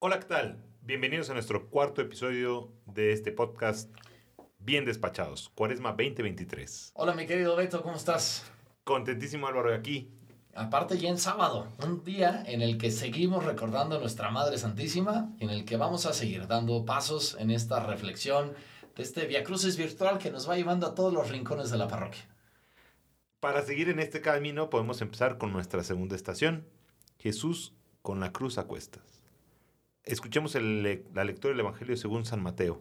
Hola, ¿qué tal? Bienvenidos a nuestro cuarto episodio de este podcast Bien Despachados, Cuaresma 2023. Hola, mi querido Beto, ¿cómo estás? Contentísimo Álvaro de aquí. Aparte ya en sábado, un día en el que seguimos recordando a nuestra Madre Santísima, en el que vamos a seguir dando pasos en esta reflexión de este Via Crucis virtual que nos va llevando a todos los rincones de la parroquia. Para seguir en este camino podemos empezar con nuestra segunda estación, Jesús con la cruz a cuestas. Escuchemos la lectura del Evangelio según San Mateo,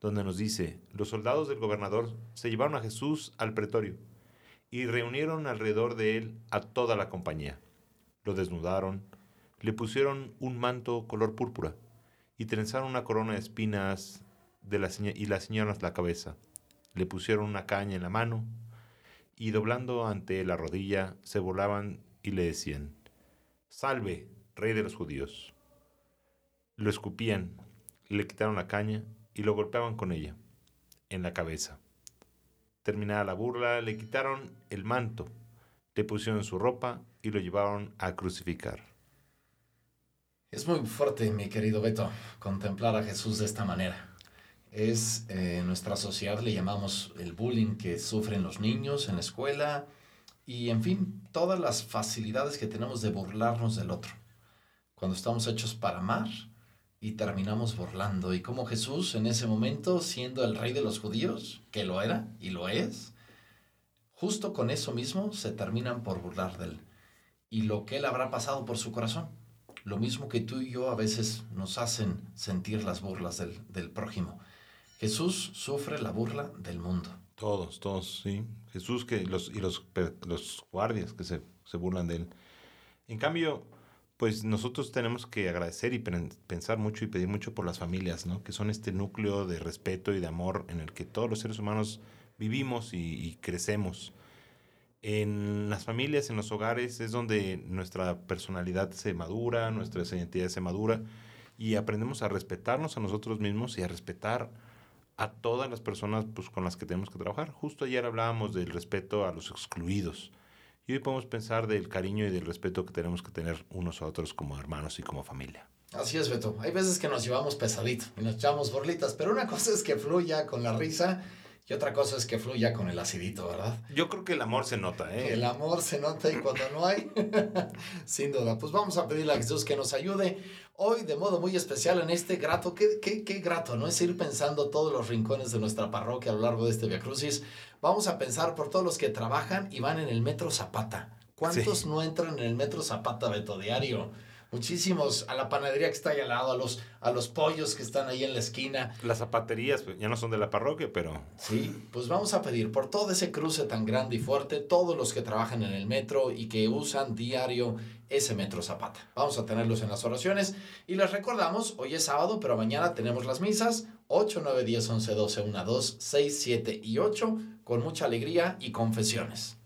donde nos dice, los soldados del gobernador se llevaron a Jesús al pretorio y reunieron alrededor de él a toda la compañía. Lo desnudaron, le pusieron un manto color púrpura y trenzaron una corona de espinas de la y la la cabeza. Le pusieron una caña en la mano y doblando ante la rodilla se volaban y le decían, Salve, rey de los judíos. Lo escupían, le quitaron la caña y lo golpeaban con ella, en la cabeza. Terminada la burla, le quitaron el manto, le pusieron su ropa y lo llevaron a crucificar. Es muy fuerte, mi querido Beto, contemplar a Jesús de esta manera. Es, eh, en nuestra sociedad le llamamos el bullying que sufren los niños en la escuela y, en fin, todas las facilidades que tenemos de burlarnos del otro. Cuando estamos hechos para amar y terminamos burlando. Y como Jesús en ese momento, siendo el rey de los judíos, que lo era y lo es, justo con eso mismo se terminan por burlar de él. Y lo que él habrá pasado por su corazón. Lo mismo que tú y yo a veces nos hacen sentir las burlas del, del prójimo. Jesús sufre la burla del mundo. Todos, todos, sí. Jesús que los, y los, los guardias que se, se burlan de él. En cambio, pues nosotros tenemos que agradecer y pen- pensar mucho y pedir mucho por las familias, ¿no? Que son este núcleo de respeto y de amor en el que todos los seres humanos vivimos y, y crecemos. En las familias, en los hogares, es donde nuestra personalidad se madura, nuestra identidad se madura y aprendemos a respetarnos a nosotros mismos y a respetar a todas las personas pues, con las que tenemos que trabajar. Justo ayer hablábamos del respeto a los excluidos. Y hoy podemos pensar del cariño y del respeto que tenemos que tener unos a otros como hermanos y como familia. Así es, Beto. Hay veces que nos llevamos pesadito y nos echamos burlitas, pero una cosa es que fluya con la risa y otra cosa es que fluya con el acidito, ¿verdad? Yo creo que el amor se nota, ¿eh? El amor se nota y cuando no hay, sin duda. Pues vamos a pedirle a Jesús que nos ayude hoy de modo muy especial en este grato. Qué, qué, qué grato, ¿no? Es ir pensando todos los rincones de nuestra parroquia a lo largo de este Via Crucis. Vamos a pensar por todos los que trabajan y van en el metro Zapata. ¿Cuántos Sí. no entran en el metro Zapata, Beto, diario? Muchísimos a la panadería que está ahí al lado, a los, a los pollos que están ahí en la esquina. Las zapaterías pues, ya no son de la parroquia, pero Sí, pues vamos a pedir por todo ese cruce tan grande y fuerte, todos los que trabajan en el metro y que usan diario ese metro Zapata. Vamos a tenerlos en las oraciones y les recordamos, hoy es sábado, pero mañana tenemos las misas 8, 9, 10, 11, 12, 1, 2, 6, 7 y 8 con mucha alegría y confesiones.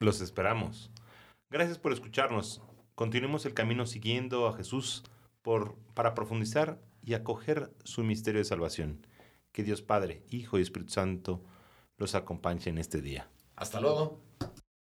los esperamos. Gracias por escucharnos. Continuemos el camino siguiendo a Jesús por, para profundizar y acoger su misterio de salvación. Que Dios Padre, Hijo y Espíritu Santo los acompañe en este día. Hasta luego.